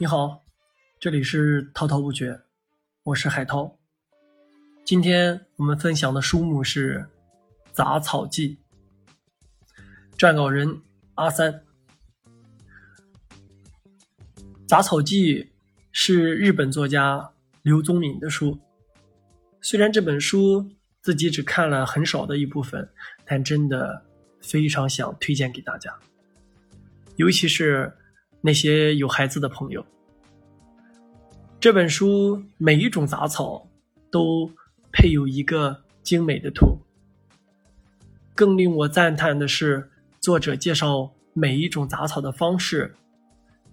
你好，这里是滔滔不绝，我是海涛。今天我们分享的书目是《杂草记》，撰稿人阿三。《杂草记》是日本作家刘宗敏的书，虽然这本书自己只看了很少的一部分，但真的非常想推荐给大家，尤其是。那些有孩子的朋友，这本书每一种杂草都配有一个精美的图。更令我赞叹的是，作者介绍每一种杂草的方式、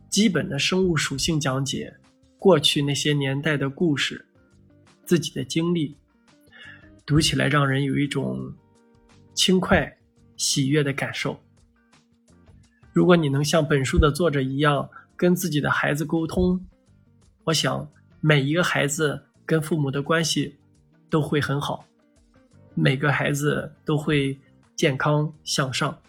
基本的生物属性讲解、过去那些年代的故事、自己的经历，读起来让人有一种轻快、喜悦的感受。如果你能像本书的作者一样跟自己的孩子沟通，我想每一个孩子跟父母的关系都会很好，每个孩子都会健康向上，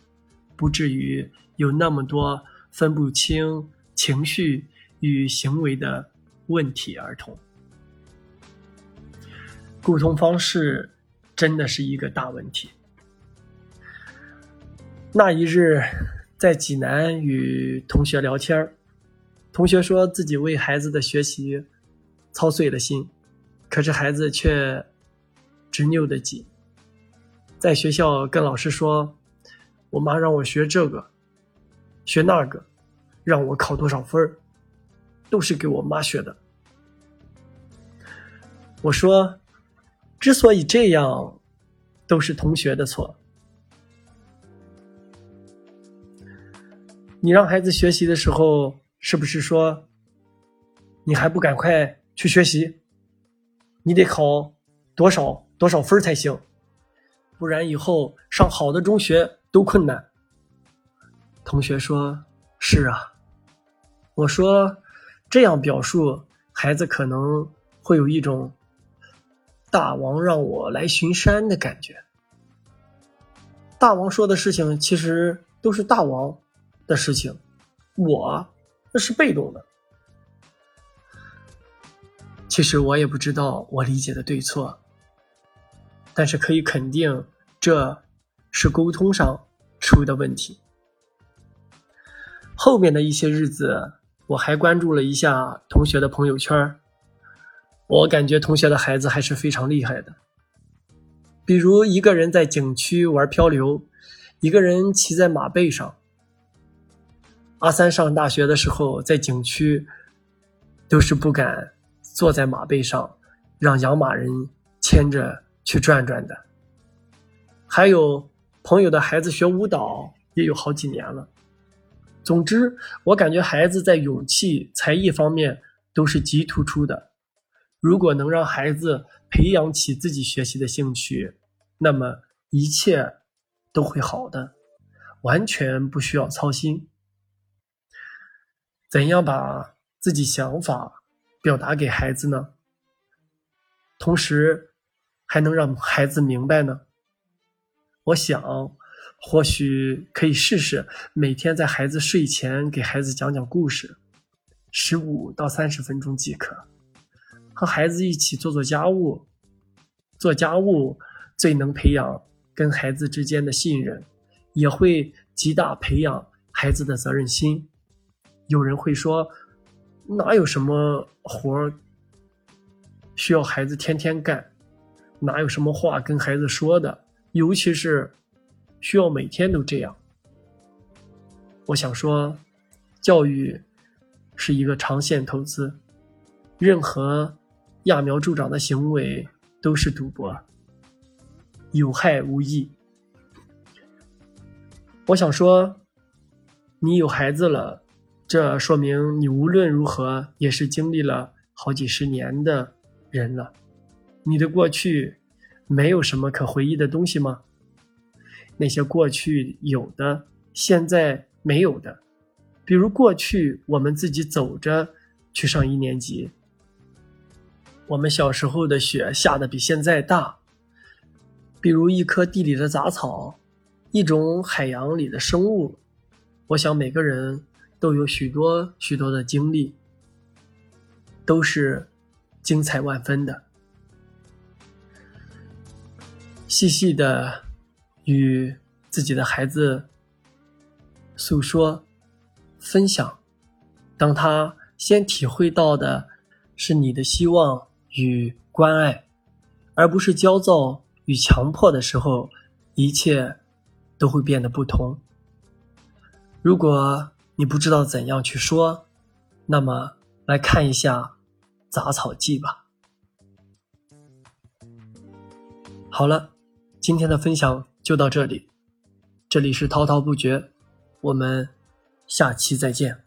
不至于有那么多分不清情绪与行为的问题儿童。沟通方式真的是一个大问题。那一日。在济南与同学聊天同学说自己为孩子的学习操碎了心，可是孩子却执拗的紧。在学校跟老师说：“我妈让我学这个，学那个，让我考多少分都是给我妈学的。”我说：“之所以这样，都是同学的错。”你让孩子学习的时候，是不是说，你还不赶快去学习？你得考多少多少分才行，不然以后上好的中学都困难。同学说：“是啊。”我说：“这样表述，孩子可能会有一种大王让我来巡山的感觉。大王说的事情，其实都是大王。”的事情，我那是被动的。其实我也不知道我理解的对错，但是可以肯定，这是沟通上出的问题。后面的一些日子，我还关注了一下同学的朋友圈，我感觉同学的孩子还是非常厉害的。比如一个人在景区玩漂流，一个人骑在马背上。阿三上大学的时候，在景区都是不敢坐在马背上，让养马人牵着去转转的。还有朋友的孩子学舞蹈，也有好几年了。总之，我感觉孩子在勇气、才艺方面都是极突出的。如果能让孩子培养起自己学习的兴趣，那么一切都会好的，完全不需要操心。怎样把自己想法表达给孩子呢？同时还能让孩子明白呢？我想，或许可以试试每天在孩子睡前给孩子讲讲故事，十五到三十分钟即可。和孩子一起做做家务，做家务最能培养跟孩子之间的信任，也会极大培养孩子的责任心。有人会说，哪有什么活儿需要孩子天天干？哪有什么话跟孩子说的？尤其是需要每天都这样。我想说，教育是一个长线投资，任何揠苗助长的行为都是赌博，有害无益。我想说，你有孩子了。这说明你无论如何也是经历了好几十年的人了。你的过去没有什么可回忆的东西吗？那些过去有的，现在没有的，比如过去我们自己走着去上一年级，我们小时候的雪下的比现在大，比如一棵地里的杂草，一种海洋里的生物。我想每个人。都有许多许多的经历，都是精彩万分的。细细的与自己的孩子诉说、分享，当他先体会到的是你的希望与关爱，而不是焦躁与强迫的时候，一切都会变得不同。如果你不知道怎样去说，那么来看一下《杂草记》吧。好了，今天的分享就到这里。这里是滔滔不绝，我们下期再见。